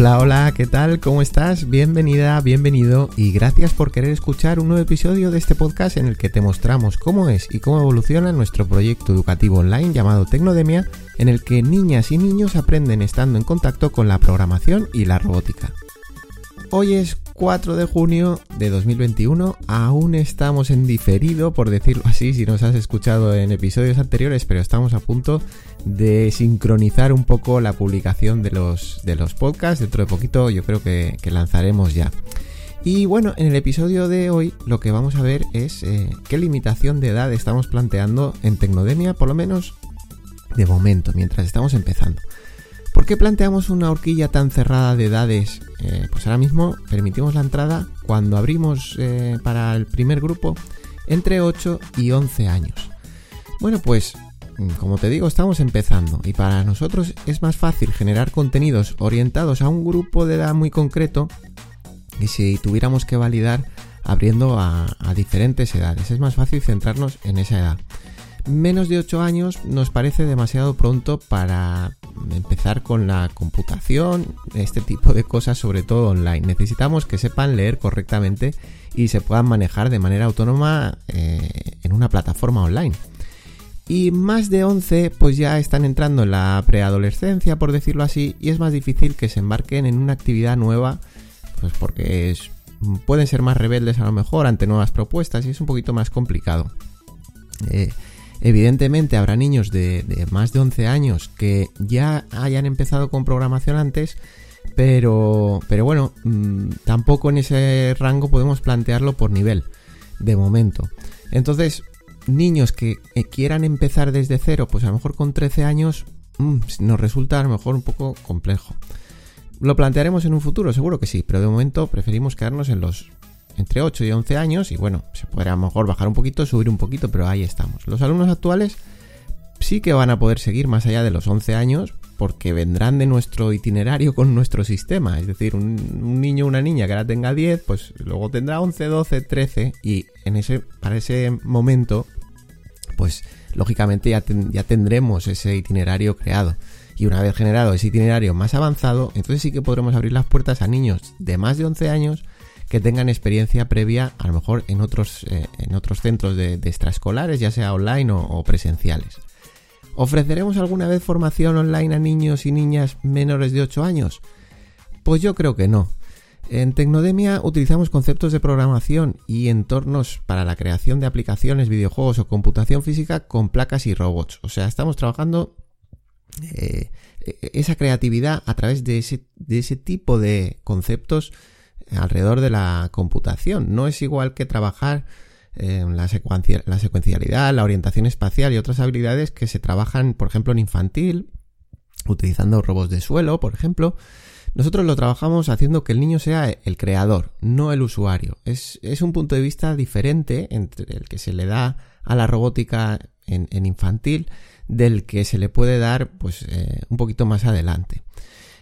Hola, hola, ¿qué tal? ¿Cómo estás? Bienvenida, bienvenido y gracias por querer escuchar un nuevo episodio de este podcast en el que te mostramos cómo es y cómo evoluciona nuestro proyecto educativo online llamado Tecnodemia, en el que niñas y niños aprenden estando en contacto con la programación y la robótica. Hoy es 4 de junio de 2021. Aún estamos en diferido, por decirlo así, si nos has escuchado en episodios anteriores, pero estamos a punto de sincronizar un poco la publicación de los, de los podcasts. Dentro de poquito yo creo que, lanzaremos ya. Y bueno, en el episodio de hoy lo que vamos a ver es eh, qué limitación de edad estamos planteando en Tecnodemia, por lo menos de momento, mientras estamos empezando. ¿Por qué planteamos una horquilla tan cerrada de edades? Eh, pues ahora mismo permitimos la entrada cuando abrimos eh, para el primer grupo entre 8 y 11 años. Bueno, pues mm, como te digo, estamos empezando y para nosotros es más fácil generar contenidos orientados a un grupo de edad muy concreto y si tuviéramos que validar abriendo a, a diferentes edades. Es más fácil centrarnos en esa edad. Menos de 8 años nos parece demasiado pronto para empezar con la computación, este tipo de cosas, sobre todo online. Necesitamos que sepan leer correctamente y se puedan manejar de manera autónoma eh, en una plataforma online. Y más de 11 pues ya están entrando en la preadolescencia, por decirlo así, y es más difícil que se embarquen en una actividad nueva, pues porque pueden ser más rebeldes a lo mejor ante nuevas propuestas y es un poquito más complicado. Eh, Evidentemente habrá niños de, más de 11 años que ya hayan empezado con programación antes, pero, bueno, mm, tampoco en ese rango podemos plantearlo por nivel, de momento. Entonces, niños que eh, quieran empezar desde cero, pues a lo mejor con 13 años mm, nos resulta a lo mejor un poco complejo. ¿Lo plantearemos en un futuro? Seguro que sí, pero de momento preferimos quedarnos en los entre 8 y 11 años y bueno, se podrá a lo mejor bajar un poquito, subir un poquito, pero ahí estamos. Los alumnos actuales sí que van a poder seguir más allá de los 11 años porque vendrán de nuestro itinerario con nuestro sistema. Es decir, un, niño o una niña que ahora tenga 10, pues luego tendrá 11, 12, 13 y en ese, para ese momento, pues lógicamente ya, ya tendremos ese itinerario creado. Y una vez generado ese itinerario más avanzado, entonces sí que podremos abrir las puertas a niños de más de 11 años que tengan experiencia previa a lo mejor en otros, eh, en otros centros de, extraescolares, ya sea online o, presenciales. ¿Ofreceremos alguna vez formación online a niños y niñas menores de 8 años? Pues yo creo que no. En Tecnodemia utilizamos conceptos de programación y entornos para la creación de aplicaciones, videojuegos o computación física con placas y robots. O sea, estamos trabajando eh, esa creatividad a través de ese, de ese tipo de conceptos alrededor de la computación. No es igual que trabajar en la, la secuencialidad, la orientación espacial y otras habilidades que se trabajan, por ejemplo, en infantil, utilizando robots de suelo, por ejemplo. Nosotros lo trabajamos haciendo que el niño sea el creador, no el usuario. Es, un punto de vista diferente entre el que se le da a la robótica en, infantil del que se le puede dar pues eh, un poquito más adelante.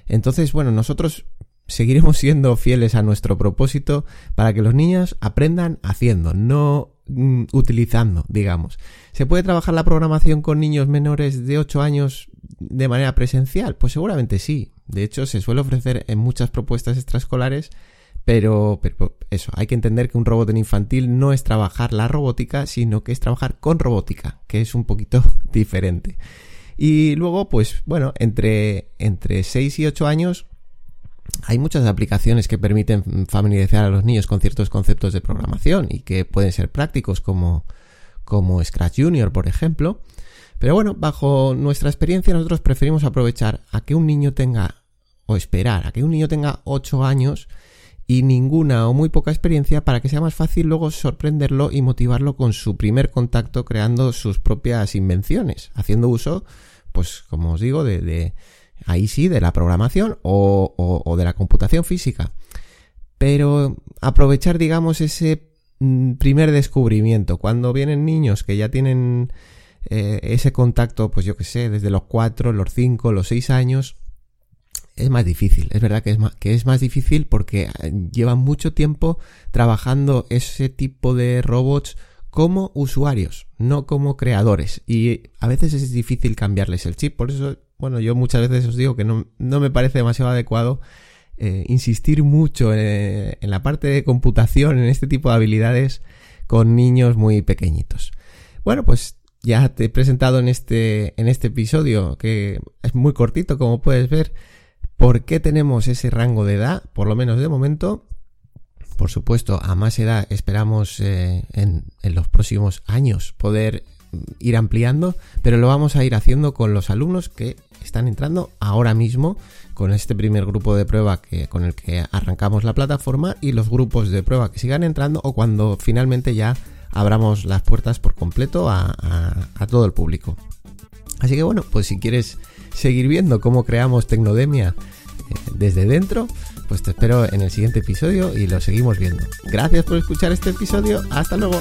Entonces, bueno, nosotros seguiremos siendo fieles a nuestro propósito para que los niños aprendan haciendo, no mm, utilizando, digamos. ¿Se puede trabajar la programación con niños menores de 8 años de manera presencial? Pues seguramente sí. De hecho, se suele ofrecer en muchas propuestas extraescolares, pero, eso, hay que entender que un robot en infantil no es trabajar la robótica, sino que es trabajar con robótica, que es un poquito diferente. Y luego, pues bueno, entre, entre 6 y 8 años hay muchas aplicaciones que permiten familiarizar a los niños con ciertos conceptos de programación y que pueden ser prácticos como, como Scratch Junior, por ejemplo. Pero bueno, bajo nuestra experiencia nosotros preferimos aprovechar a que un niño tenga, o esperar a que un niño tenga 8 años y ninguna o muy poca experiencia para que sea más fácil luego sorprenderlo y motivarlo con su primer contacto creando sus propias invenciones, haciendo uso, pues como os digo, de ahí sí, de la programación o, de la computación física. Pero aprovechar, digamos, ese mm, primer descubrimiento, cuando vienen niños que ya tienen eh, ese contacto, pues yo que sé, desde los 4, los 5, los 6 años, es más difícil. Es verdad que es más, que es más difícil porque eh, llevan mucho tiempo trabajando ese tipo de robots como usuarios, no como creadores. Y a veces es difícil cambiarles el chip. Por eso bueno, yo muchas veces os digo que no, me parece demasiado adecuado eh, insistir mucho en, en la parte de computación, en este tipo de habilidades con niños muy pequeñitos. Bueno, pues ya te he presentado en este, en este episodio, que es muy cortito, como puedes ver, por qué tenemos ese rango de edad, por lo menos de momento. Por supuesto, a más edad esperamos eh, en los próximos años poder ir ampliando, pero lo vamos a ir haciendo con los alumnos que están entrando ahora mismo con este primer grupo de prueba que, con el que arrancamos la plataforma y los grupos de prueba que sigan entrando o cuando finalmente ya abramos las puertas por completo a, todo el público. Así que bueno, pues si quieres seguir viendo cómo creamos Tecnodemia eh, desde dentro, pues te espero en el siguiente episodio y lo seguimos viendo. Gracias por escuchar este episodio, hasta luego.